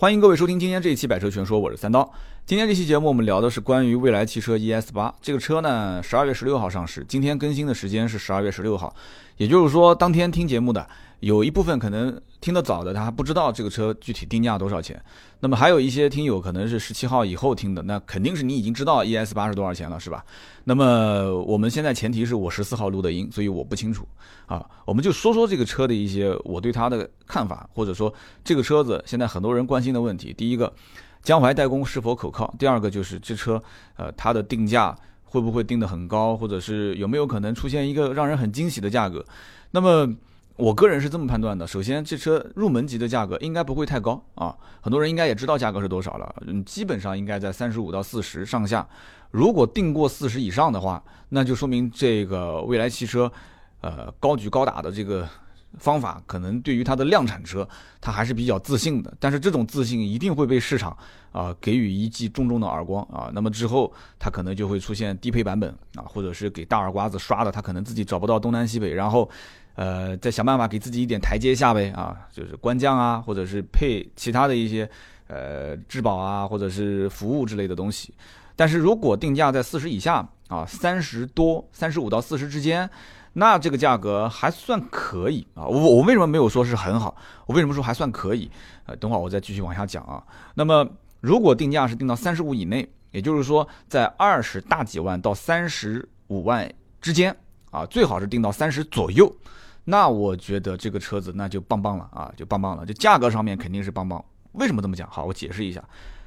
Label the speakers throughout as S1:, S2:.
S1: 欢迎各位收听今天这一期《百车全说》，我是三刀。今天这期节目我们聊的是关于未来汽车 ES 八这个车呢，十二月十六号上市，今天更新的时间是十二月十六号，也就是说当天听节目的有一部分可能听得早的，他还不知道这个车具体定价多少钱。那么还有一些听友可能是十七号以后听的，那肯定是你已经知道 ES 八是多少钱了，是吧？那么我们现在前提是我十四号录的音，所以我不清楚啊。我们就说说这个车的一些我对它的看法，或者说这个车子现在很多人关心的问题。第一个，江淮代工是否可靠？第二个就是这车，呃，它的定价会不会定得很高，或者是有没有可能出现一个让人很惊喜的价格？那么。我个人是这么判断的，首先这车入门级的价格应该不会太高啊，很多人应该也知道价格是多少了，嗯，基本上应该在三十五到四十上下。如果定过四十以上的话，那就说明这个未来汽车，呃，高举高打的这个方法，可能对于它的量产车，它还是比较自信的。但是这种自信一定会被市场啊给予一记重重的耳光啊，那么之后它可能就会出现低配版本啊，或者是给大耳刮子刷的，它可能自己找不到东南西北，然后。呃，再想办法给自己一点台阶下呗啊，就是官降啊，或者是配其他的一些呃质保啊，或者是服务之类的东西。但是如果定价在四十以下啊，三十多、三十五到四十之间，那这个价格还算可以啊。我我为什么没有说是很好？我为什么说还算可以？呃，等会儿我再继续往下讲啊。那么如果定价是定到三十五以内，也就是说在二十大几万到三十五万之间啊，最好是定到三十左右。那我觉得这个车子那就棒棒了啊，就棒棒了，就价格上面肯定是棒棒。为什么这么讲？好，我解释一下。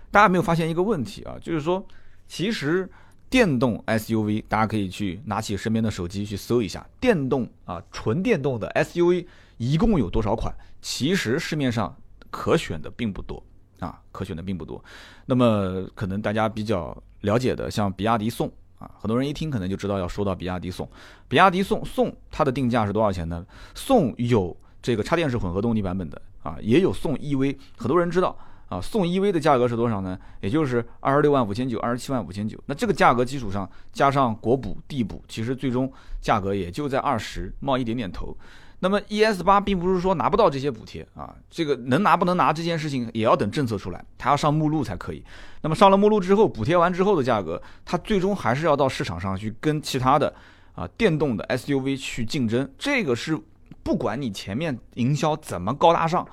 S1: 大家没有发现一个问题啊，就是说，其实电动 SUV，大家可以去拿起身边的手机去搜一下，电动啊，纯电动的 SUV 一共有多少款？其实市面上可选的并不多啊，可选的并不多。那么可能大家比较了解的，像比亚迪宋。啊，很多人一听可能就知道要说到比亚迪宋，比亚迪宋宋它的定价是多少钱呢？宋有这个插电式混合动力版本的啊，也有宋 EV，很多人知道啊，宋 EV 的价格是多少呢？也就是二十六万五千九，二十七万五千九。那这个价格基础上加上国补地补，其实最终价格也就在二十冒一点点头。那么 ES 八并不是说拿不到这些补贴啊，这个能拿不能拿这件事情也要等政策出来，它要上目录才可以。那么上了目录之后，补贴完之后的价格，它最终还是要到市场上去跟其他的啊电动的 SUV 去竞争。这个是不管你前面营销怎么高大上，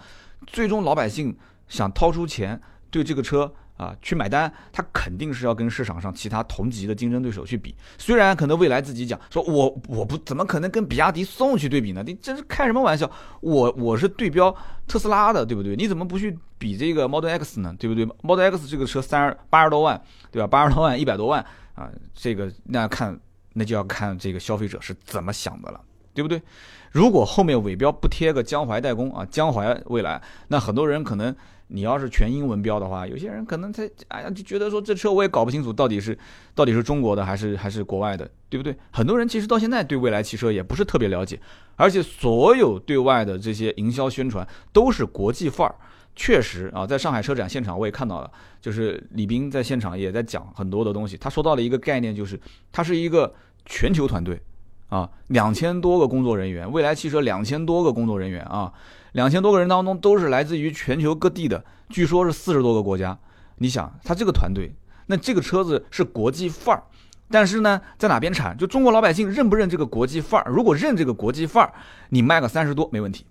S1: 最终老百姓想掏出钱对这个车。啊，去买单，他肯定是要跟市场上其他同级的竞争对手去比。虽然可能未来自己讲说，我我不怎么可能跟比亚迪宋去对比呢？你这是开什么玩笑？我我是对标特斯拉的，对不对？你怎么不去比这个 Model X 呢？对不对？Model X 这个车三十八十多万，对吧？八十多万，一百多万啊，这个那看那就要看这个消费者是怎么想的了，对不对？如果后面尾标不贴个江淮代工啊，江淮未来，那很多人可能。你要是全英文标的话，有些人可能他哎呀就觉得说这车我也搞不清楚到底是到底是中国的还是还是国外的，对不对？很多人其实到现在对未来汽车也不是特别了解，而且所有对外的这些营销宣传都是国际范儿。确实啊，在上海车展现场我也看到了，就是李斌在现场也在讲很多的东西。他说到了一个概念，就是它是一个全球团队啊，两千多个工作人员，未来汽车两千多个工作人员啊。两千多个人当中都是来自于全球各地的，据说是四十多个国家。你想，他这个团队，那这个车子是国际范儿，但是呢，在哪边产？就中国老百姓认不认这个国际范儿？如果认这个国际范儿，你卖个三十多没问题，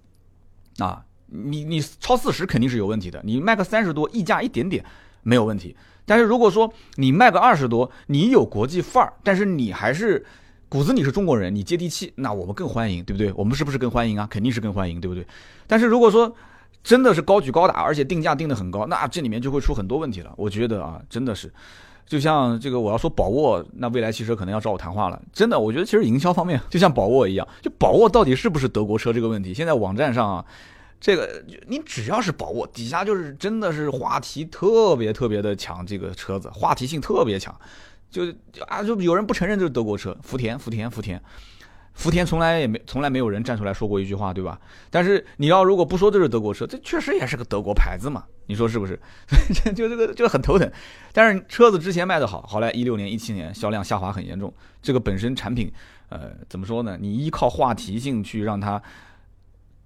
S1: 啊，你你超四十肯定是有问题的。你卖个三十多，溢价一点点没有问题。但是如果说你卖个二十多，你有国际范儿，但是你还是。骨子你是中国人，你接地气，那我们更欢迎，对不对？我们是不是更欢迎啊？肯定是更欢迎，对不对？但是如果说真的是高举高打，而且定价定的很高，那这里面就会出很多问题了。我觉得啊，真的是，就像这个我要说宝沃，那未来汽车可能要找我谈话了。真的，我觉得其实营销方面就像宝沃一样，就宝沃到底是不是德国车这个问题，现在网站上啊，这个你只要是宝沃，底下就是真的是话题特别特别的强，这个车子话题性特别强。就啊，就有人不承认这是德国车，福田，福田，福田，福田从来也没，从来没有人站出来说过一句话，对吧？但是你要如果不说这是德国车，这确实也是个德国牌子嘛，你说是不是？就这个就很头疼。但是车子之前卖的好，后来一六年、一七年销量下滑很严重。这个本身产品，呃，怎么说呢？你依靠话题性去让它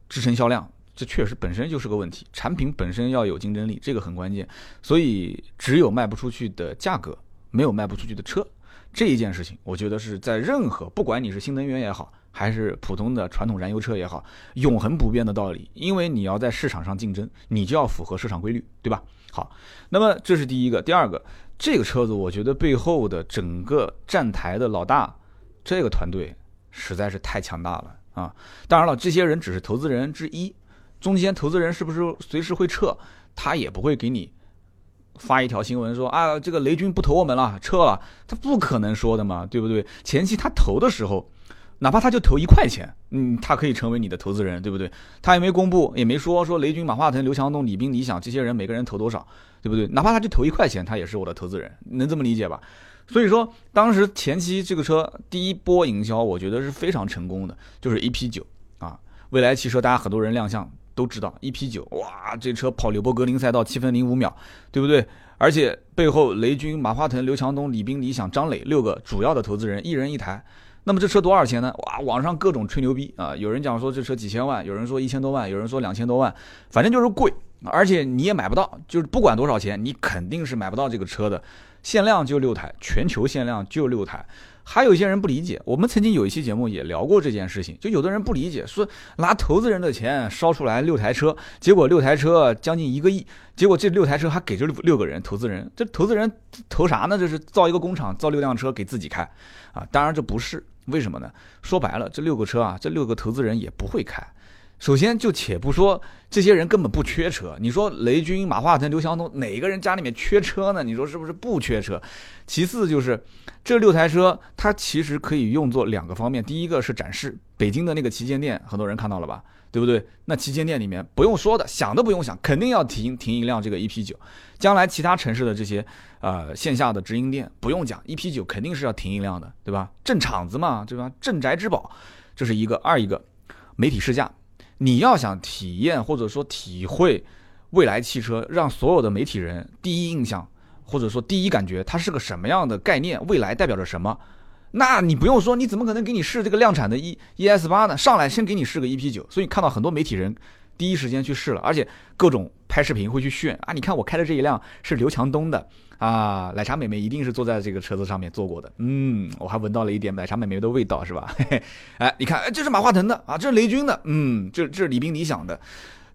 S1: 支撑销量。这确实本身就是个问题。产品本身要有竞争力，这个很关键。所以只有卖不出去的价格，没有卖不出去的车，这一件事情，我觉得是在任何不管你是新能源也好，还是普通的传统燃油车也好，永恒不变的道理。因为你要在市场上竞争，你就要符合市场规律，对吧？好，那么这是第一个。第二个，这个车子我觉得背后的整个站台的老大，这个团队实在是太强大了啊！当然了，这些人只是投资人之一，中间投资人是不是随时会撤，他也不会给你发一条新闻说啊，这个雷军不投我们了，撤了，他不可能说的嘛，对不对？前期他投的时候。哪怕他就投一块钱，嗯，他可以成为你的投资人，对不对？他也没公布，也没说说雷军、马化腾、刘强东、李斌、李想这些人每个人投多少，对不对？哪怕他就投一块钱，他也是我的投资人，能这么理解吧？所以说，当时前期这个车第一波营销，我觉得是非常成功的，就是 EP 九啊，未来汽车，大家很多人亮相都知道 EP 九，哇，这车跑纽博格林赛道七分零五秒，对不对？而且背后雷军、马化腾、刘强东、李斌、李想、张磊六个主要的投资人，一人一台。那么这车多少钱呢？哇，网上各种吹牛逼啊！有人讲说这车几千万，有人说一千多万，有人说两千多万，反正就是贵，而且你也买不到，就是不管多少钱，你肯定是买不到这个车的。限量就六台，全球限量就六台。还有一些人不理解，我们曾经有一期节目也聊过这件事情，就有的人不理解，说拿投资人的钱烧出来六台车，结果六台车将近一个亿，结果这六台车还给这六个人投资人，这投资人投啥呢？这是造一个工厂，造六辆车给自己开啊？当然这不是。为什么呢？说白了，这六个车啊，这六个投资人也不会开。首先，就且不说这些人根本不缺车，你说雷军、马化腾、刘强东哪个人家里面缺车呢？你说是不是不缺车？其次就是这六台车，它其实可以用作两个方面。第一个是展示，北京的那个旗舰店，很多人看到了吧？对不对？那旗舰店里面不用说的，想都不用想，肯定要停停一辆这个 EP 九。将来其他城市的这些呃线下的直营店不用讲，EP 九肯定是要停一辆的，对吧？镇场子嘛，对吧？镇宅之宝，这是一个。二一个媒体试驾，你要想体验或者说体会未来汽车，让所有的媒体人第一印象或者说第一感觉它是个什么样的概念，未来代表着什么？那你不用说，你怎么可能给你试这个量产的 E E S 八呢？上来先给你试个 E P 九，所以看到很多媒体人第一时间去试了，而且各种拍视频会去炫啊！你看我开的这一辆是刘强东的啊，奶茶妹妹一定是坐在这个车子上面坐过的，嗯，我还闻到了一点奶茶妹妹的味道，是吧？嘿嘿，哎，你看，哎，这是马化腾的啊，这是雷军的，嗯，这这是李斌、理想的，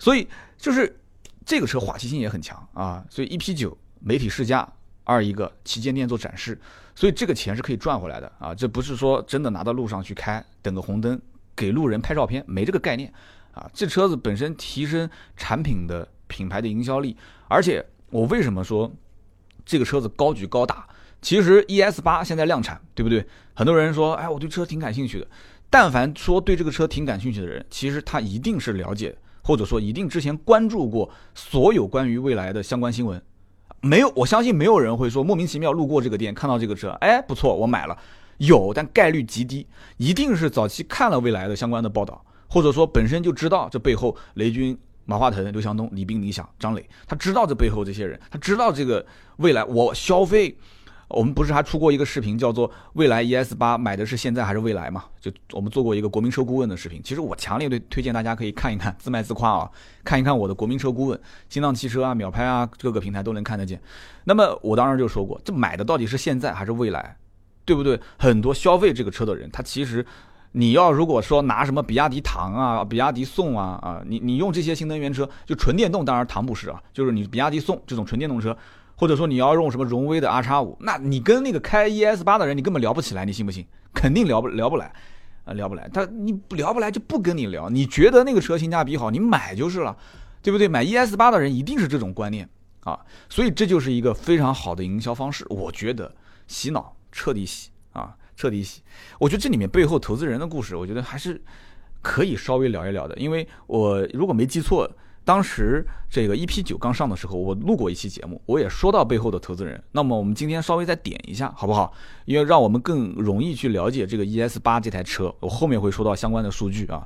S1: 所以就是这个车话题性也很强啊，所以一 P 九媒体试驾，二一个旗舰店做展示。所以这个钱是可以赚回来的啊！这不是说真的拿到路上去开，等个红灯给路人拍照片，没这个概念啊！这车子本身提升产品的品牌的营销力，而且我为什么说这个车子高举高打？其实 ES 八现在量产，对不对？很多人说，哎，我对车挺感兴趣的。但凡说对这个车挺感兴趣的人，其实他一定是了解，或者说一定之前关注过所有关于未来的相关新闻。没有，我相信没有人会说莫名其妙路过这个店看到这个车，哎，不错，我买了。有，但概率极低，一定是早期看了未来的相关的报道，或者说本身就知道这背后雷军、马化腾、刘强东、李斌、李想、张磊，他知道这背后这些人，他知道这个未来我消费。我们不是还出过一个视频，叫做“未来 ES 八买的是现在还是未来”嘛？就我们做过一个国民车顾问的视频。其实我强烈推推荐大家可以看一看，自卖自夸啊，看一看我的国民车顾问，新浪汽车啊、秒拍啊，各个平台都能看得见。那么我当时就说过，这买的到底是现在还是未来，对不对？很多消费这个车的人，他其实你要如果说拿什么比亚迪唐啊、比亚迪宋啊啊，你你用这些新能源车，就纯电动，当然唐不是啊，就是你比亚迪宋这种纯电动车。或者说你要用什么荣威的 R 叉五，那你跟那个开 ES 八的人，你根本聊不起来，你信不信？肯定聊不聊不来，啊，聊不来。他你聊不来就不跟你聊。你觉得那个车性价比好，你买就是了，对不对？买 ES 八的人一定是这种观念啊，所以这就是一个非常好的营销方式。我觉得洗脑彻底洗啊，彻底洗。我觉得这里面背后投资人的故事，我觉得还是可以稍微聊一聊的，因为我如果没记错。当时这个 EP 九刚上的时候，我录过一期节目，我也说到背后的投资人。那么我们今天稍微再点一下，好不好？因为让我们更容易去了解这个 ES 八这台车，我后面会说到相关的数据啊。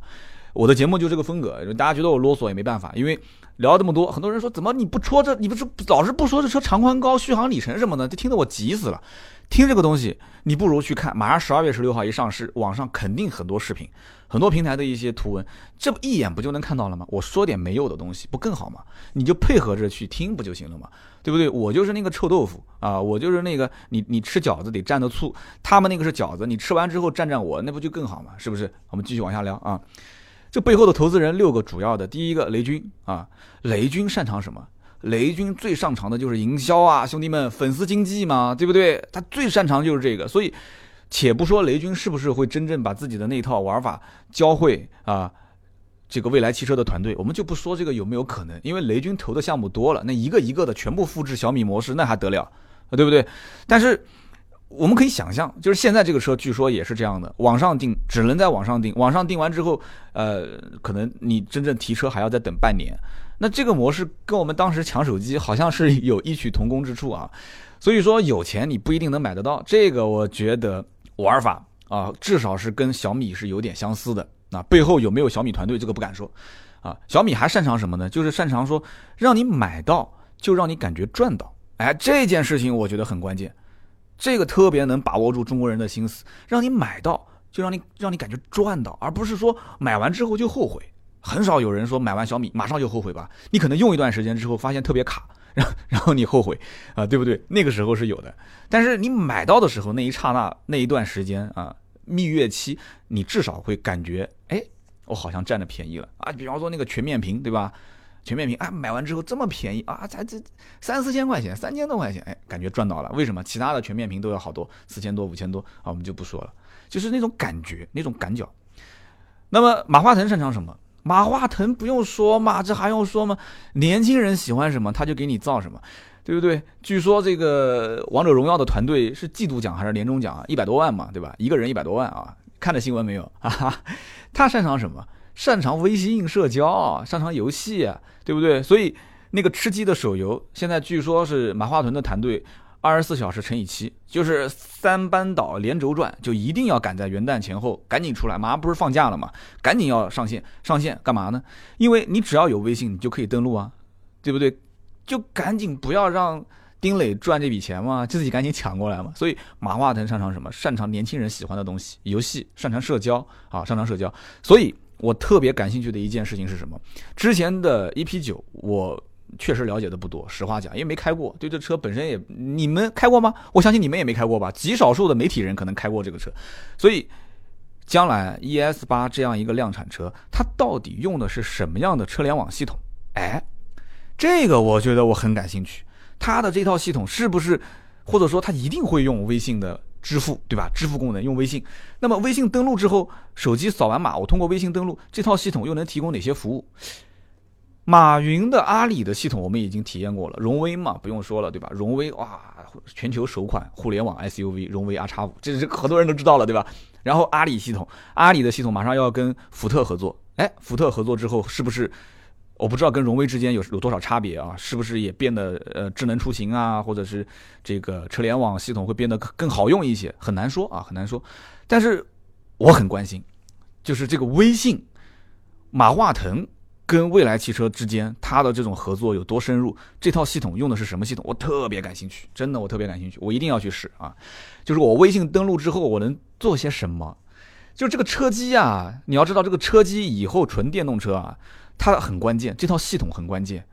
S1: 我的节目就这个风格，大家觉得我啰嗦也没办法，因为聊这么多，很多人说怎么你不戳这，你不是老是不说这车长宽高、续航里程什么的，就听得我急死了。听这个东西，你不如去看，马上十二月十六号一上市，网上肯定很多视频，很多平台的一些图文，这不一眼不就能看到了吗？我说点没有的东西，不更好吗？你就配合着去听不就行了吗？对不对？我就是那个臭豆腐啊，我就是那个你你吃饺子得蘸着醋，他们那个是饺子，你吃完之后蘸蘸我，那不就更好吗？是不是？我们继续往下聊啊。这背后的投资人六个主要的，第一个雷军啊，雷军擅长什么？雷军最擅长的就是营销啊，兄弟们，粉丝经济嘛，对不对？他最擅长就是这个，所以，且不说雷军是不是会真正把自己的那套玩法教会啊，这个未来汽车的团队，我们就不说这个有没有可能，因为雷军投的项目多了，那一个一个的全部复制小米模式，那还得了，对不对？但是我们可以想象，就是现在这个车据说也是这样的，网上订只能在网上订，网上订完之后，呃，可能你真正提车还要再等半年。那这个模式跟我们当时抢手机好像是有异曲同工之处啊，所以说有钱你不一定能买得到。这个我觉得玩法啊，至少是跟小米是有点相似的。那背后有没有小米团队，这个不敢说啊。小米还擅长什么呢？就是擅长说让你买到就让你感觉赚到。哎，这件事情我觉得很关键，这个特别能把握住中国人的心思，让你买到就让你让你感觉赚到，而不是说买完之后就后悔。很少有人说买完小米马上就后悔吧？你可能用一段时间之后发现特别卡，然后然后你后悔啊，对不对？那个时候是有的。但是你买到的时候那一刹那那一段时间啊，蜜月期，你至少会感觉，哎，我好像占了便宜了啊。比方说那个全面屏，对吧？全面屏啊，买完之后这么便宜啊，才这三四千块钱，三千多块钱，哎，感觉赚到了。为什么？其他的全面屏都要好多，四千多、五千多啊，我们就不说了。就是那种感觉，那种感脚。那么马化腾擅长什么？马化腾不用说嘛，这还用说吗？年轻人喜欢什么，他就给你造什么，对不对？据说这个王者荣耀的团队是季度奖还是年终奖啊？一百多万嘛，对吧？一个人一百多万啊！看了新闻没有？哈哈，他擅长什么？擅长微信社交，擅长游戏，对不对？所以那个吃鸡的手游，现在据说是马化腾的团队。二十四小时乘以七，就是三班倒连轴转，就一定要赶在元旦前后赶紧出来。马上不是放假了嘛，赶紧要上线。上线干嘛呢？因为你只要有微信，你就可以登录啊，对不对？就赶紧不要让丁磊赚这笔钱嘛，自己赶紧抢过来嘛。所以马化腾擅长什么？擅长年轻人喜欢的东西，游戏，擅长社交啊，擅长社交。所以我特别感兴趣的一件事情是什么？之前的 EP 九我。确实了解的不多，实话讲，因为没开过，对这车本身也，你们开过吗？我相信你们也没开过吧，极少数的媒体人可能开过这个车，所以将来 ES 八这样一个量产车，它到底用的是什么样的车联网系统？哎，这个我觉得我很感兴趣，它的这套系统是不是，或者说它一定会用微信的支付，对吧？支付功能用微信，那么微信登录之后，手机扫完码，我通过微信登录，这套系统又能提供哪些服务？马云的阿里的系统我们已经体验过了，荣威嘛不用说了，对吧？荣威哇，全球首款互联网 SUV 荣威 R 叉五，这是很多人都知道了，对吧？然后阿里系统，阿里的系统马上要跟福特合作，哎，福特合作之后是不是？我不知道跟荣威之间有有多少差别啊？是不是也变得呃智能出行啊，或者是这个车联网系统会变得更好用一些？很难说啊，很难说。但是我很关心，就是这个微信，马化腾。跟未来汽车之间，它的这种合作有多深入？这套系统用的是什么系统？我特别感兴趣，真的，我特别感兴趣，我一定要去试啊！就是我微信登录之后，我能做些什么？就是这个车机啊，你要知道，这个车机以后纯电动车啊，它很关键，这套系统很关键，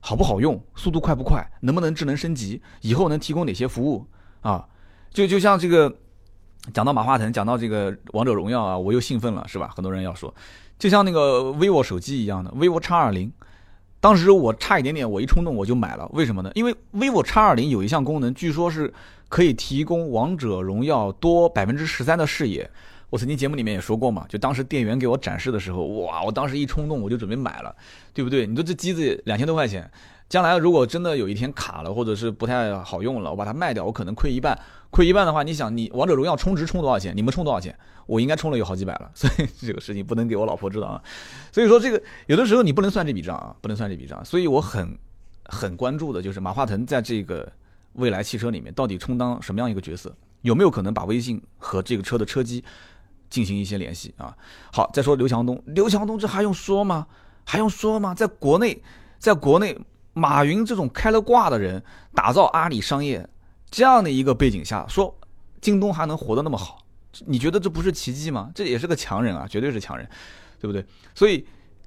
S1: 好不好用？速度快不快？能不能智能升级？以后能提供哪些服务啊？就就像这个，讲到马化腾，讲到这个王者荣耀啊，我又兴奋了，是吧？很多人要说。就像那个 vivo 手机一样的 vivo X 二零，当时我差一点点，我一冲动我就买了。为什么呢？因为 vivo X 二零有一项功能，据说是可以提供王者荣耀多百分之十三的视野。我曾经节目里面也说过嘛，就当时店员给我展示的时候，哇，我当时一冲动我就准备买了，对不对？你说这机子两千多块钱。将来如果真的有一天卡了，或者是不太好用了，我把它卖掉，我可能亏一半。亏一半的话，你想，你王者荣耀充值充多少钱？你们充多少钱？我应该充了有好几百了。所以这个事情不能给我老婆知道啊。所以说这个有的时候你不能算这笔账啊，不能算这笔账。所以我很很关注的就是马化腾在这个未来汽车里面到底充当什么样一个角色？有没有可能把微信和这个车的车机进行一些联系啊。好，再说刘强东，刘强东这还用说吗？还用说吗？在国内，在国内，马云这种开了挂的人，打造阿里商业这样的一个背景下，说京东还能活得那么好，你觉得这不是奇迹吗？这也是个强人啊，绝对是强人，对不对？所以。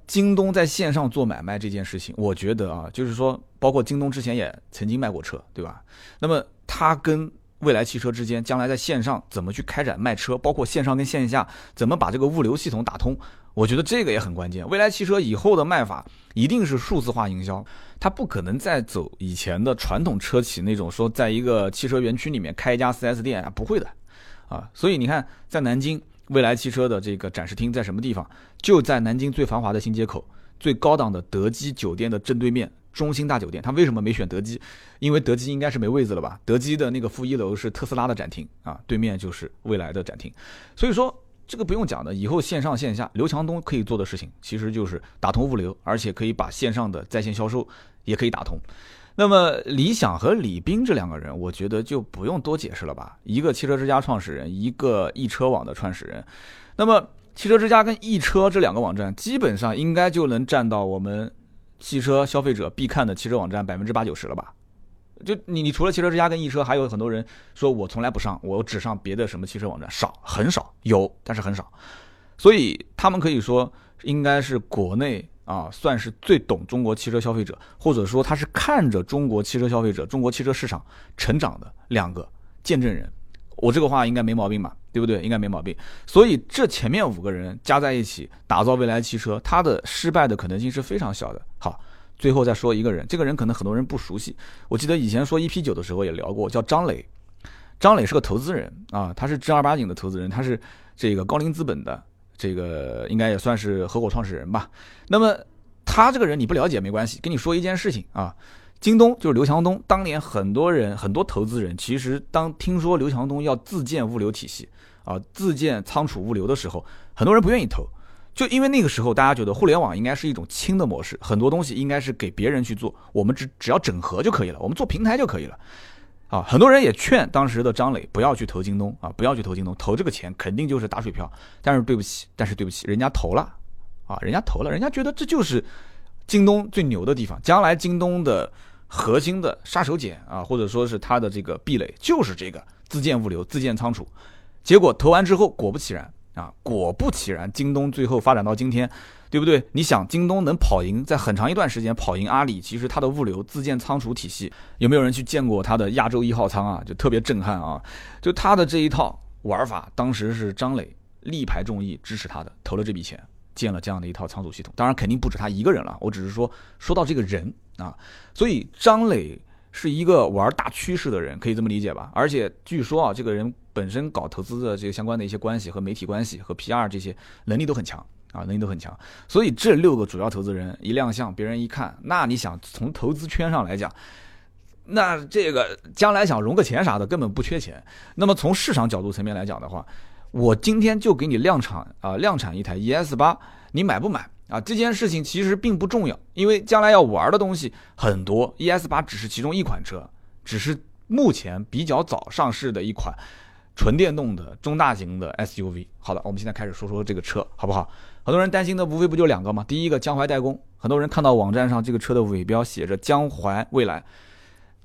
S1: 京东在线上做买卖这件事情，我觉得啊，就是说，包括京东之前也曾经卖过车，对吧？那么它跟未来汽车之间，将来在线上怎么去开展卖车，包括线上跟线下怎么把这个物流系统打通，我觉得这个也很关键。未来汽车以后的卖法一定是数字化营销，它不可能再走以前的传统车企那种说在一个汽车园区里面开一家 4S 店啊，不会的，啊，所以你看在南京。未来汽车的这个展示厅在什么地方？就在南京最繁华的新街口、最高档的德基酒店的正对面，中心大酒店。他为什么没选德基？因为德基应该是没位子了吧？德基的那个负一楼是特斯拉的展厅啊，对面就是未来的展厅。所以说这个不用讲的，以后线上线下，刘强东可以做的事情，其实就是打通物流，而且可以把线上的在线销售也可以打通。那么李想和李斌这两个人，我觉得就不用多解释了吧？一个汽车之家创始人，一个易车网的创始人。那么汽车之家跟易车这两个网站，基本上应该就能占到我们汽车消费者必看的汽车网站百分之八九十了吧？就你，你除了汽车之家跟易车，还有很多人说我从来不上，我只上别的什么汽车网站，少很少有，但是很少。所以他们可以说应该是国内。啊，算是最懂中国汽车消费者，或者说他是看着中国汽车消费者、中国汽车市场成长的两个见证人。我这个话应该没毛病吧？对不对？应该没毛病。所以这前面五个人加在一起打造未来汽车，它的失败的可能性是非常小的。好，最后再说一个人，这个人可能很多人不熟悉。我记得以前说 EP 九的时候也聊过，叫张磊。张磊是个投资人啊，他是正儿八经的投资人，他是这个高瓴资本的。这个应该也算是合伙创始人吧。那么他这个人你不了解没关系，跟你说一件事情啊。京东就是刘强东，当年很多人很多投资人其实当听说刘强东要自建物流体系啊，自建仓储物流的时候，很多人不愿意投，就因为那个时候大家觉得互联网应该是一种轻的模式，很多东西应该是给别人去做，我们只只要整合就可以了，我们做平台就可以了。啊，很多人也劝当时的张磊不要去投京东啊，不要去投京东，投这个钱肯定就是打水漂。但是对不起，但是对不起，人家投了，啊，人家投了，人家觉得这就是京东最牛的地方，将来京东的核心的杀手锏啊，或者说是它的这个壁垒就是这个自建物流、自建仓储。结果投完之后，果不其然啊，果不其然，京东最后发展到今天。对不对？你想京东能跑赢，在很长一段时间跑赢阿里，其实它的物流自建仓储体系，有没有人去见过它的亚洲一号仓啊？就特别震撼啊！就它的这一套玩法，当时是张磊力排众议支持他的，投了这笔钱，建了这样的一套仓储系统。当然肯定不止他一个人了，我只是说说到这个人啊，所以张磊是一个玩大趋势的人，可以这么理解吧？而且据说啊，这个人本身搞投资的这个相关的一些关系和媒体关系和 PR 这些能力都很强。啊，能力都很强，所以这六个主要投资人一亮相，别人一看，那你想从投资圈上来讲，那这个将来想融个钱啥的根本不缺钱。那么从市场角度层面来讲的话，我今天就给你量产啊，量产一台 ES 八，你买不买啊？这件事情其实并不重要，因为将来要玩的东西很多，ES 八只是其中一款车，只是目前比较早上市的一款纯电动的中大型的 SUV。好的，我们现在开始说说这个车，好不好？很多人担心的无非不就两个吗？第一个江淮代工，很多人看到网站上这个车的尾标写着江淮未来，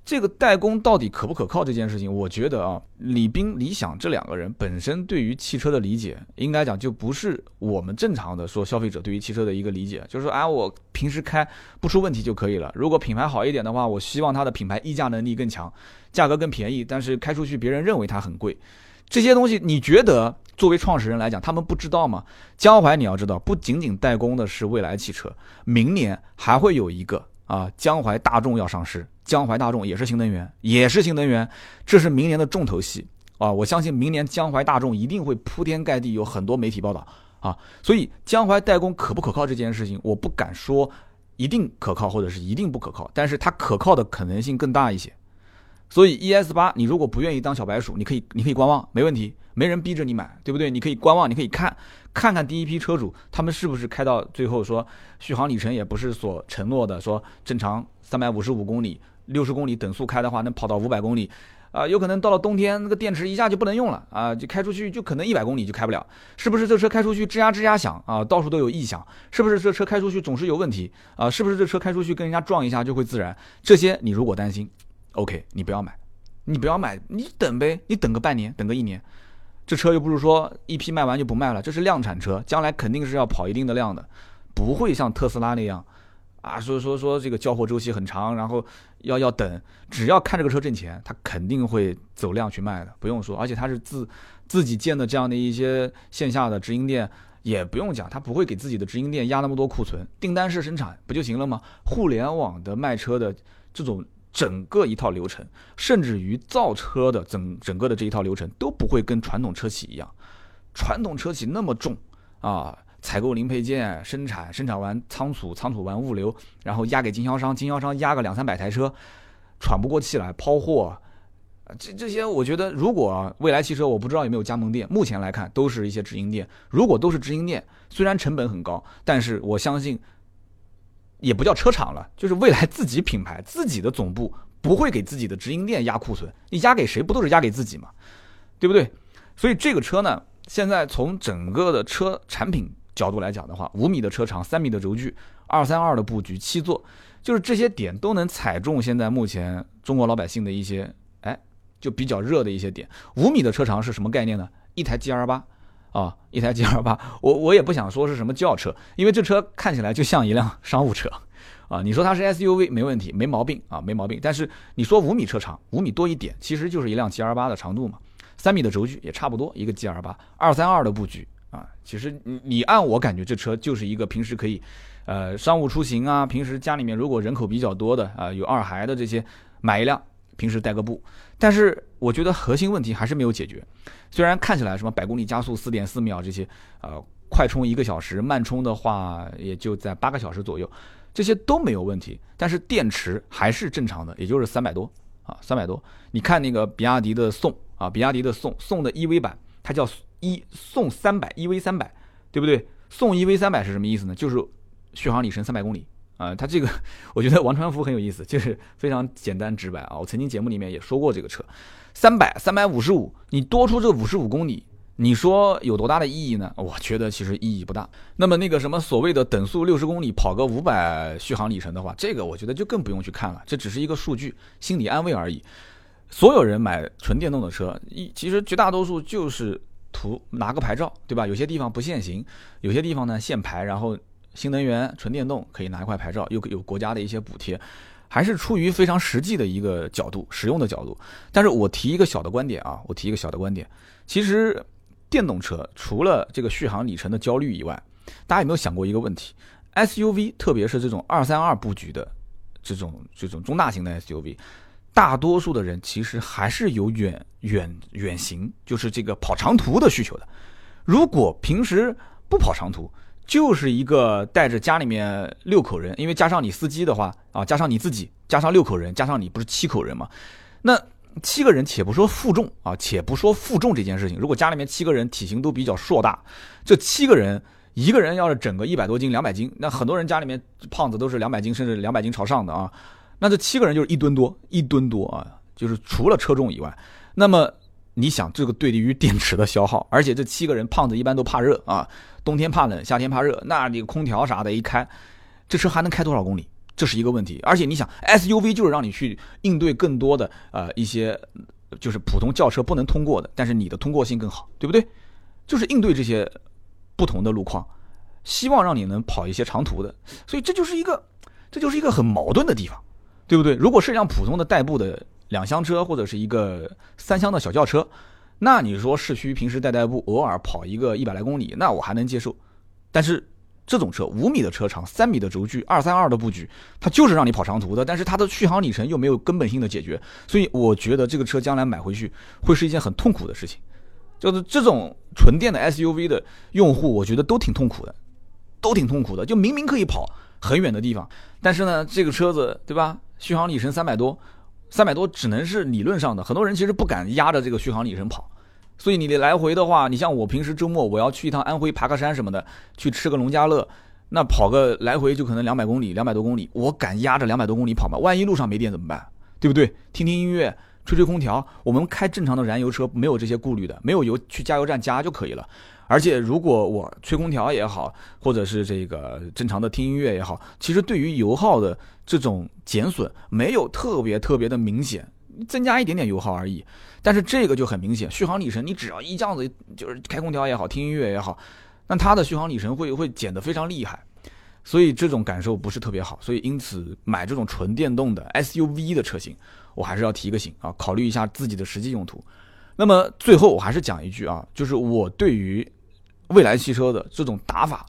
S1: 这个代工到底可不可靠？这件事情，我觉得啊，李斌、李想这两个人本身对于汽车的理解，应该讲就不是我们正常的说消费者对于汽车的一个理解，就是说啊，我平时开不出问题就可以了。如果品牌好一点的话，我希望它的品牌溢价能力更强，价格更便宜，但是开出去别人认为它很贵。这些东西你觉得作为创始人来讲，他们不知道吗？江淮你要知道，不仅仅代工的是蔚来汽车，明年还会有一个啊，江淮大众要上市。江淮大众也是新能源，也是新能源，这是明年的重头戏啊！我相信明年江淮大众一定会铺天盖地有很多媒体报道啊。所以江淮代工可不可靠这件事情，我不敢说一定可靠或者是一定不可靠，但是它可靠的可能性更大一些。所以 ES 八，你如果不愿意当小白鼠，你可以，你可以观望，没问题，没人逼着你买，对不对？你可以观望，你可以看，看看第一批车主他们是不是开到最后说续航里程也不是所承诺的，说正常三百五十五公里六十公里等速开的话，能跑到五百公里，啊，有可能到了冬天那个电池一下就不能用了啊，就开出去就可能一百公里就开不了，是不是这车开出去吱呀吱呀响啊，到处都有异响？是不是这车开出去总是有问题啊？是不是这车开出去跟人家撞一下就会自燃？这些你如果担心，OK，你不要买，你不要买，你等呗，你等个半年，等个一年，这车又不是说一批卖完就不卖了，这是量产车，将来肯定是要跑一定的量的，不会像特斯拉那样。啊，说说说这个交货周期很长，然后要要等，只要看这个车挣钱，他肯定会走量去卖的，不用说。而且他是自自己建的这样的一些线下的直营店，也不用讲，他不会给自己的直营店压那么多库存，订单式生产不就行了吗？互联网的卖车的这种整个一套流程，甚至于造车的整整个的这一套流程都不会跟传统车企一样，传统车企那么重啊。采购零配件，生产生产完仓储，仓储完物流，然后压给经销商，经销商压个两三百台车，喘不过气来抛货，这这些我觉得，如果未来汽车我不知道有没有加盟店，目前来看都是一些直营店。如果都是直营店，虽然成本很高，但是我相信也不叫车厂了，就是未来自己品牌自己的总部不会给自己的直营店压库存，你压给谁不都是压给自己嘛，对不对？所以这个车呢，现在从整个的车产品。角度来讲的话，五米的车长，三米的轴距，二三二的布局，七座，就是这些点都能踩中现在目前中国老百姓的一些，哎，就比较热的一些点。五米的车长是什么概念呢？一台 G R 八啊，一台 G R 八，我我也不想说是什么轿车，因为这车看起来就像一辆 商务车啊。你说它是 S U V 没问题，没毛病啊，没毛病。但是你说五米车长，五米多一点，其实就是一辆 G R 八的长度嘛。三米的轴距也差不多，一个 G R 八，二三二的布局。啊，其实你你按我感觉，这车就是一个平时可以，呃，商务出行啊，平时家里面如果人口比较多的啊，有二孩的这些，买一辆，平时带个步。但是我觉得核心问题还是没有解决。虽然看起来什么百公里加速四点四秒这些，呃，快充一个小时，慢充的话也就在八个小时左右，这些都没有问题。但是电池还是正常的，也就是三百多啊，三百多。你看那个比亚迪的宋啊，比亚迪的宋宋的 EV 版，它叫。一送三百，EV 三百，对不对？送 EV 三百是什么意思呢？就是续航里程三百公里啊。它这个，我觉得王传福很有意思，就是非常简单直白啊。我曾经节目里面也说过这个车，三百三百五十五，你多出这五十五公里，你说有多大的意义呢？我觉得其实意义不大。那么那个什么所谓的等速六十公里跑个五百续航里程的话，这个我觉得就更不用去看了，这只是一个数据，心理安慰而已。所有人买纯电动的车，一其实绝大多数就是。图拿个牌照，对吧？有些地方不限行，有些地方呢限牌。然后新能源纯电动可以拿一块牌照，又有国家的一些补贴，还是出于非常实际的一个角度，使用的角度。但是我提一个小的观点啊，我提一个小的观点，其实电动车除了这个续航里程的焦虑以外，大家有没有想过一个问题？SUV，特别是这种二三二布局的这种这种中大型的 SUV。大多数的人其实还是有远远远行，就是这个跑长途的需求的。如果平时不跑长途，就是一个带着家里面六口人，因为加上你司机的话啊，加上你自己，加上六口人，加上你不是七口人嘛？那七个人，且不说负重啊，且不说负重这件事情，如果家里面七个人体型都比较硕大，这七个人一个人要是整个一百多斤、两百斤，那很多人家里面胖子都是两百斤甚至两百斤朝上的啊。那这七个人就是一吨多，一吨多啊！就是除了车重以外，那么你想这个对于电池的消耗，而且这七个人胖子一般都怕热啊，冬天怕冷，夏天怕热，那你空调啥的一开，这车还能开多少公里？这是一个问题。而且你想，SUV 就是让你去应对更多的呃一些就是普通轿车不能通过的，但是你的通过性更好，对不对？就是应对这些不同的路况，希望让你能跑一些长途的，所以这就是一个这就是一个很矛盾的地方。对不对？如果是一辆普通的代步的两厢车，或者是一个三厢的小轿车，那你说市区平时代代步，偶尔跑一个一百来公里，那我还能接受。但是这种车五米的车长，三米的轴距，二三二的布局，它就是让你跑长途的，但是它的续航里程又没有根本性的解决，所以我觉得这个车将来买回去会是一件很痛苦的事情。就是这种纯电的 SUV 的用户，我觉得都挺痛苦的，都挺痛苦的。就明明可以跑很远的地方，但是呢，这个车子，对吧？续航里程三百多，三百多只能是理论上的。很多人其实不敢压着这个续航里程跑，所以你得来回的话，你像我平时周末我要去一趟安徽爬个山什么的，去吃个农家乐，那跑个来回就可能两百公里，两百多公里，我敢压着两百多公里跑吗？万一路上没电怎么办？对不对？听听音乐，吹吹空调，我们开正常的燃油车没有这些顾虑的，没有油去加油站加就可以了。而且如果我吹空调也好，或者是这个正常的听音乐也好，其实对于油耗的这种减损没有特别特别的明显，增加一点点油耗而已。但是这个就很明显，续航里程你只要一这样子，就是开空调也好，听音乐也好，那它的续航里程会会减得非常厉害。所以这种感受不是特别好，所以因此买这种纯电动的 SUV 的车型，我还是要提个醒啊，考虑一下自己的实际用途。那么最后我还是讲一句啊，就是我对于未来汽车的这种打法，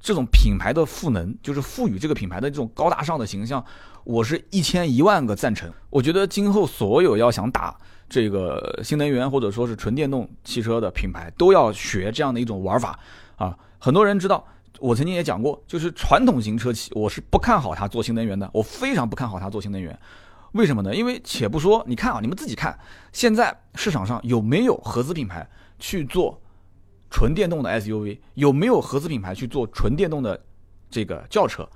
S1: 这种品牌的赋能，就是赋予这个品牌的这种高大上的形象，我是一千一万个赞成。我觉得今后所有要想打这个新能源或者说是纯电动汽车的品牌，都要学这样的一种玩法啊。很多人知道。我曾经也讲过，就是传统型车企，我是不看好它做新能源的，我非常不看好它做新能源。为什么呢？因为且不说，你看啊，你们自己看，现在市场上有没有合资品牌去做纯电动的 SUV？有没有合资品牌去做纯电动的这个轿车？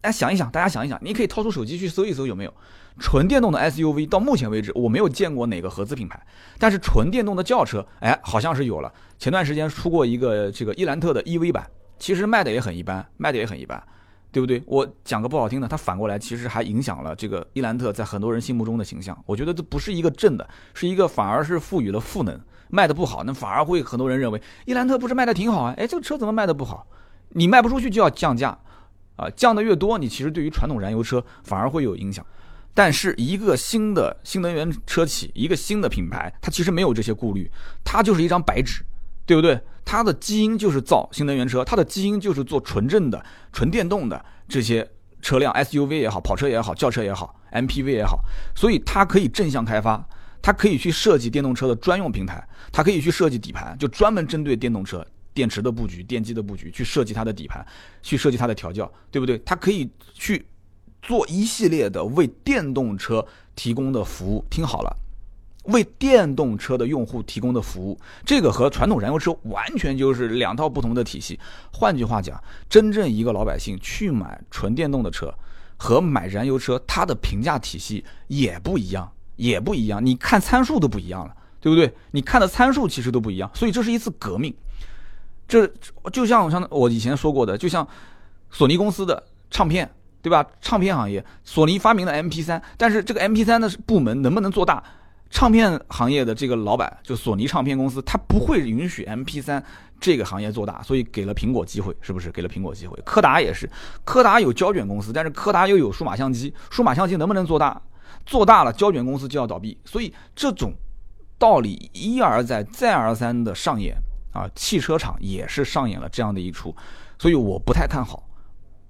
S1: 哎，想一想，大家想一想，你可以掏出手机去搜一搜有没有纯电动的 SUV。到目前为止，我没有见过哪个合资品牌，但是纯电动的轿车，哎，好像是有了。前段时间出过一个这个伊兰特的 EV 版。其实卖的也很一般，卖的也很一般，对不对？我讲个不好听的，它反过来其实还影响了这个伊兰特在很多人心目中的形象。我觉得这不是一个正的，是一个反而是赋予了赋能，卖的不好，那反而会很多人认为伊兰特不是卖的挺好啊？哎，这个车怎么卖的不好？你卖不出去就要降价，啊，降的越多，你其实对于传统燃油车反而会有影响。但是一个新的新能源车企，一个新的品牌，它其实没有这些顾虑，它就是一张白纸。对不对？它的基因就是造新能源车，它的基因就是做纯正的、纯电动的这些车辆，SUV 也好，跑车也好，轿车也好，MPV 也好，所以它可以正向开发，它可以去设计电动车的专用平台，它可以去设计底盘，就专门针对电动车电池的布局、电机的布局去设计它的底盘，去设计它的调教，对不对？它可以去做一系列的为电动车提供的服务。听好了。为电动车的用户提供的服务，这个和传统燃油车完全就是两套不同的体系。换句话讲，真正一个老百姓去买纯电动的车，和买燃油车，它的评价体系也不一样，也不一样。你看参数都不一样了，对不对？你看的参数其实都不一样，所以这是一次革命。这就像像我以前说过的，就像索尼公司的唱片，对吧？唱片行业，索尼发明了 MP3，但是这个 MP3 的部门能不能做大？唱片行业的这个老板就索尼唱片公司，他不会允许 MP3 这个行业做大，所以给了苹果机会，是不是？给了苹果机会。柯达也是，柯达有胶卷公司，但是柯达又有数码相机，数码相机能不能做大？做大了，胶卷公司就要倒闭。所以这种道理一而再、再而三的上演啊，汽车厂也是上演了这样的一出，所以我不太看好。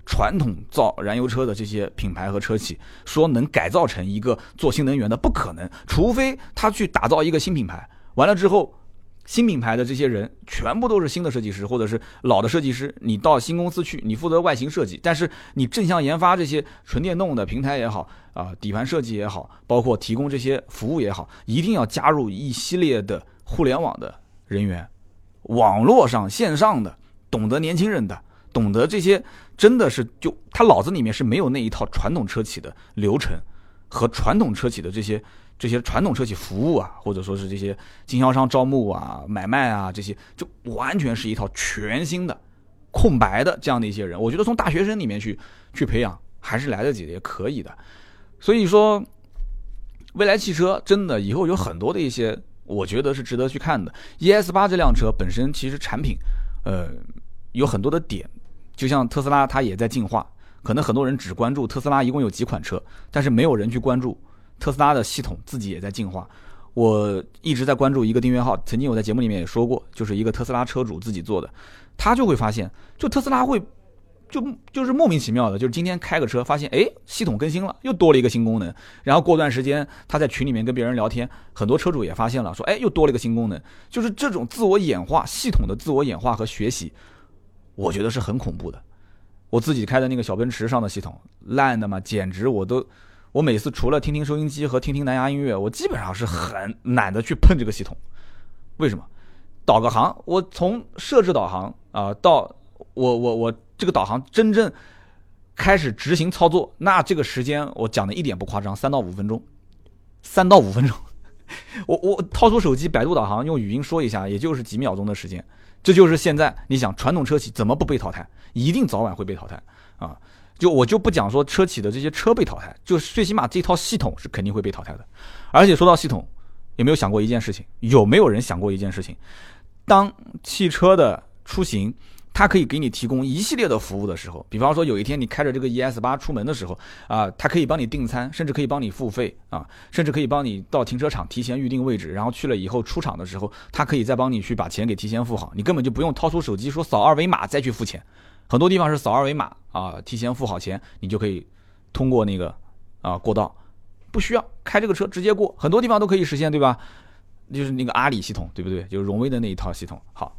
S1: 传统造燃油车的这些品牌和车企说能改造成一个做新能源的不可能，除非他去打造一个新品牌，完了之后，新品牌的这些人全部都是新的设计师或者是老的设计师，你到新公司去，你负责外形设计，但是你正向研发这些纯电动的平台也好啊，底盘设计也好，包括提供这些服务也好，一定要加入一系列的互联网的人员，网络上线上的懂得年轻人的。懂得这些真的是就他脑子里面是没有那一套传统车企的流程和传统车企的这些这些传统车企服务啊，或者说是这些经销商招募啊、买卖啊这些，就完全是一套全新的空白的这样的一些人。我觉得从大学生里面去去培养还是来得及的，也可以的。所以说，未来汽车真的以后有很多的一些，我觉得是值得去看的。ES 八这辆车本身其实产品，呃，有很多的点。就像特斯拉，它也在进化。可能很多人只关注特斯拉一共有几款车，但是没有人去关注特斯拉的系统自己也在进化。我一直在关注一个订阅号，曾经我在节目里面也说过，就是一个特斯拉车主自己做的，他就会发现，就特斯拉会，就就是莫名其妙的，就是今天开个车发现，哎，系统更新了，又多了一个新功能。然后过段时间他在群里面跟别人聊天，很多车主也发现了，说，哎，又多了一个新功能。就是这种自我演化系统的自我演化和学习。我觉得是很恐怖的，我自己开的那个小奔驰上的系统烂的嘛，简直我都，我每次除了听听收音机和听听蓝牙音乐，我基本上是很懒得去碰这个系统。为什么？导个航，我从设置导航啊到我我我这个导航真正开始执行操作，那这个时间我讲的一点不夸张，三到五分钟，三到五分钟，我我掏出手机百度导航用语音说一下，也就是几秒钟的时间。这就是现在你想传统车企怎么不被淘汰，一定早晚会被淘汰啊！就我就不讲说车企的这些车被淘汰，就最起码这套系统是肯定会被淘汰的。而且说到系统，有没有想过一件事情？有没有人想过一件事情？当汽车的出行。它可以给你提供一系列的服务的时候，比方说有一天你开着这个 ES 八出门的时候，啊，它可以帮你订餐，甚至可以帮你付费啊，甚至可以帮你到停车场提前预定位置，然后去了以后出厂的时候，它可以再帮你去把钱给提前付好，你根本就不用掏出手机说扫二维码再去付钱，很多地方是扫二维码啊，提前付好钱，你就可以通过那个啊过道，不需要开这个车直接过，很多地方都可以实现，对吧？就是那个阿里系统，对不对？就是荣威的那一套系统。好，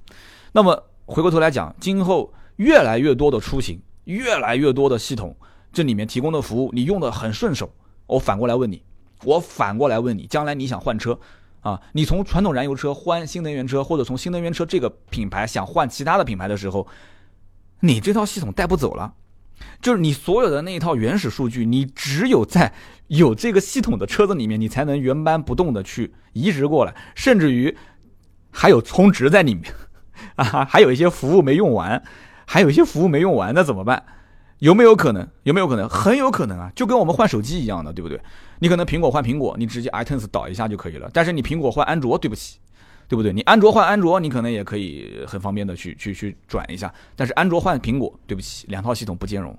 S1: 那么。回过头来讲，今后越来越多的出行，越来越多的系统，这里面提供的服务，你用的很顺手。我反过来问你，我反过来问你，将来你想换车，啊，你从传统燃油车换新能源车，或者从新能源车这个品牌想换其他的品牌的时候，你这套系统带不走了，就是你所有的那一套原始数据，你只有在有这个系统的车子里面，你才能原班不动的去移植过来，甚至于还有充值在里面。啊，还有一些服务没用完，还有一些服务没用完，那怎么办？有没有可能？有没有可能？很有可能啊，就跟我们换手机一样的，对不对？你可能苹果换苹果，你直接 iTunes 导一下就可以了。但是你苹果换安卓，对不起，对不对？你安卓换安卓，你可能也可以很方便的去去去转一下。但是安卓换苹果，对不起，两套系统不兼容。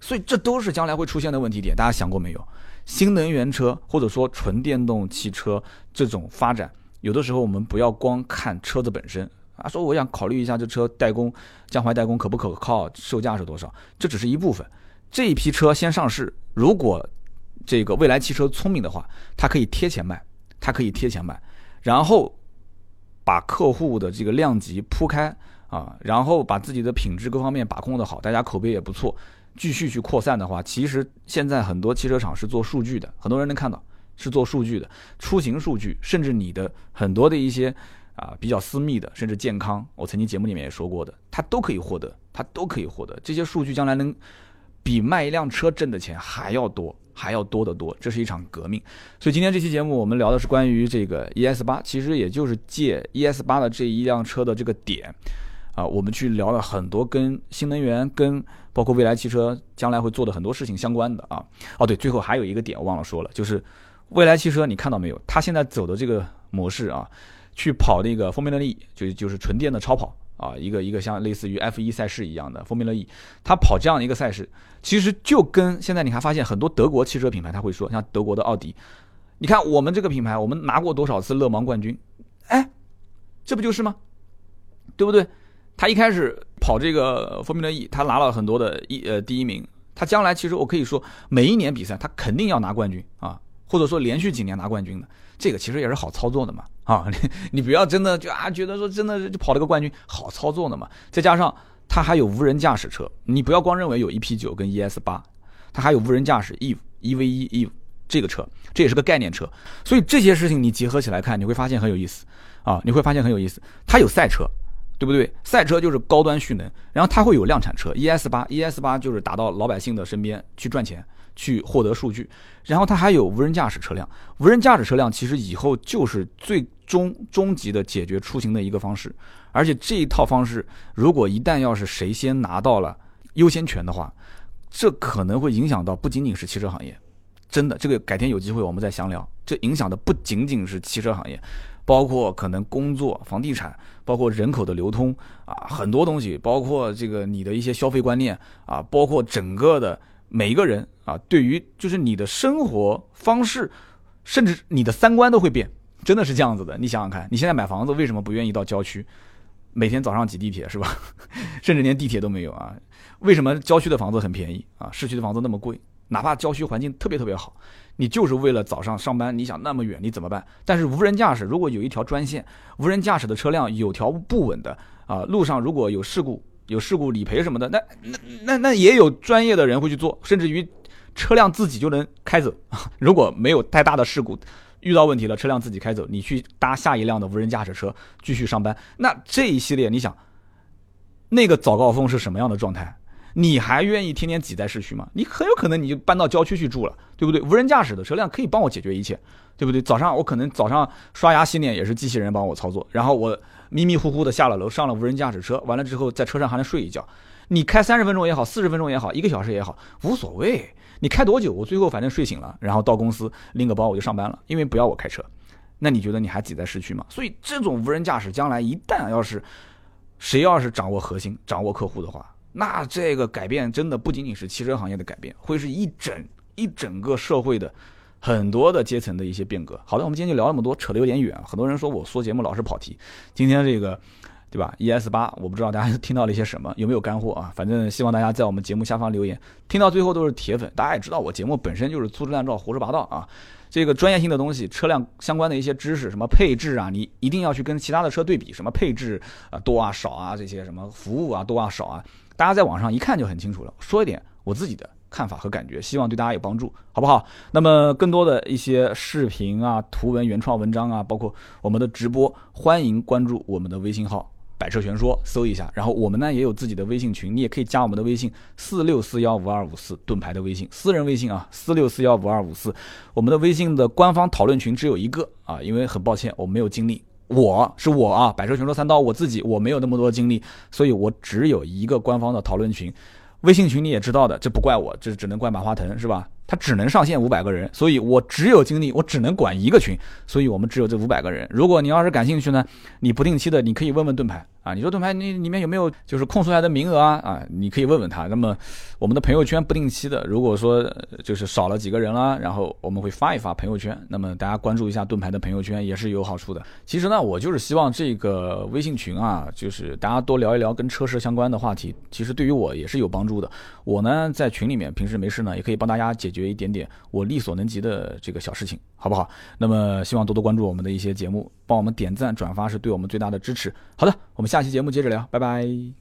S1: 所以这都是将来会出现的问题点。大家想过没有？新能源车或者说纯电动汽车这种发展，有的时候我们不要光看车子本身。啊，说我想考虑一下这车代工，江淮代工可不可靠？售价是多少？这只是一部分。这一批车先上市，如果这个未来汽车聪明的话，它可以贴钱卖，它可以贴钱卖，然后把客户的这个量级铺开啊，然后把自己的品质各方面把控的好，大家口碑也不错，继续去扩散的话，其实现在很多汽车厂是做数据的，很多人能看到是做数据的，出行数据，甚至你的很多的一些。啊，比较私密的，甚至健康，我曾经节目里面也说过的，它都可以获得，它都可以获得这些数据，将来能比卖一辆车挣的钱还要多，还要多得多，这是一场革命。所以今天这期节目我们聊的是关于这个 ES 八，其实也就是借 ES 八的这一辆车的这个点啊，我们去聊了很多跟新能源、跟包括未来汽车将来会做的很多事情相关的啊。哦，对，最后还有一个点我忘了说了，就是未来汽车，你看到没有？它现在走的这个模式啊。去跑那个 Formula E，就就是纯电的超跑啊，一个一个像类似于 F1 赛事一样的 Formula E，它跑这样的一个赛事，其实就跟现在你还发现很多德国汽车品牌他会说，像德国的奥迪，你看我们这个品牌，我们拿过多少次勒芒冠军，哎，这不就是吗？对不对？他一开始跑这个 Formula E，他拿了很多的一呃第一名，他将来其实我可以说每一年比赛他肯定要拿冠军啊，或者说连续几年拿冠军的。这个其实也是好操作的嘛，啊，你 你不要真的就啊觉得说真的就跑了个冠军，好操作的嘛。再加上它还有无人驾驶车，你不要光认为有 EP 九跟 ES 八，它还有无人驾驶 Eve EV 一 Eve 这个车，这也是个概念车。所以这些事情你结合起来看，你会发现很有意思啊，你会发现很有意思。它有赛车，对不对？赛车就是高端蓄能，然后它会有量产车 ES 八，ES 八就是打到老百姓的身边去赚钱。去获得数据，然后它还有无人驾驶车辆。无人驾驶车辆其实以后就是最终终极的解决出行的一个方式。而且这一套方式，如果一旦要是谁先拿到了优先权的话，这可能会影响到不仅仅是汽车行业。真的，这个改天有机会我们再详聊。这影响的不仅仅是汽车行业，包括可能工作、房地产，包括人口的流通啊，很多东西，包括这个你的一些消费观念啊，包括整个的。每一个人啊，对于就是你的生活方式，甚至你的三观都会变，真的是这样子的。你想想看，你现在买房子为什么不愿意到郊区，每天早上挤地铁是吧？甚至连地铁都没有啊？为什么郊区的房子很便宜啊？市区的房子那么贵？哪怕郊区环境特别特别好，你就是为了早上上班，你想那么远你怎么办？但是无人驾驶，如果有一条专线，无人驾驶的车辆有条不紊的啊，路上如果有事故。有事故理赔什么的，那那那那也有专业的人会去做，甚至于车辆自己就能开走。如果没有太大的事故，遇到问题了，车辆自己开走，你去搭下一辆的无人驾驶车继续上班。那这一系列，你想，那个早高峰是什么样的状态？你还愿意天天挤在市区吗？你很有可能你就搬到郊区去住了，对不对？无人驾驶的车辆可以帮我解决一切，对不对？早上我可能早上刷牙洗脸也是机器人帮我操作，然后我迷迷糊糊的下了楼，上了无人驾驶车，完了之后在车上还能睡一觉。你开三十分钟也好，四十分钟也好，一个小时也好，无所谓。你开多久，我最后反正睡醒了，然后到公司拎个包我就上班了，因为不要我开车。那你觉得你还挤在市区吗？所以这种无人驾驶将来一旦要是谁要是掌握核心、掌握客户的话，那这个改变真的不仅仅是汽车行业的改变，会是一整一整个社会的很多的阶层的一些变革。好的，我们今天就聊那么多，扯得有点远。很多人说我说节目老是跑题，今天这个。对吧？ES 八，我不知道大家 听到了一些什么，有没有干货啊？反正希望大家在我们节目下方留言，听到最后都是铁粉。大家也知道，我节目本身就是粗制滥造、胡说八道啊。这个专业性的东西，车辆相关的一些知识，什么配置啊，你一定要去跟其他的车对比，什么配置啊多啊少啊，这些什么服务啊多啊少啊，大家在网上一看就很清楚了。说一点我自己的看法和感觉，希望对大家有帮助，好不好？那么更多的一些视频啊、图文原创文章啊，包括我们的直播，欢迎关注我们的微信号。百车全说，搜一下，然后我们呢也有自己的微信群，你也可以加我们的微信四六四幺五二五四盾牌的微信私人微信啊，四六四幺五二五四，我们的微信的官方讨论群只有一个啊，因为很抱歉我没有精力，我是我啊，百车全说三刀我自己我没有那么多精力，所以我只有一个官方的讨论群，微信群你也知道的，这不怪我，这只能怪马化腾是吧？他只能上线五百个人，所以我只有精力，我只能管一个群，所以我们只有这五百个人。如果你要是感兴趣呢，你不定期的你可以问问盾牌。啊，你说盾牌你里面有没有就是空出来的名额啊？啊，你可以问问他。那么我们的朋友圈不定期的，如果说就是少了几个人啦，然后我们会发一发朋友圈。那么大家关注一下盾牌的朋友圈也是有好处的。其实呢，我就是希望这个微信群啊，就是大家多聊一聊跟车市相关的话题。其实对于我也是有帮助的。我呢在群里面平时没事呢，也可以帮大家解决一点点我力所能及的这个小事情，好不好？那么希望多多关注我们的一些节目，帮我们点赞转发是对我们最大的支持。好的，我们。下期节目接着聊，拜拜。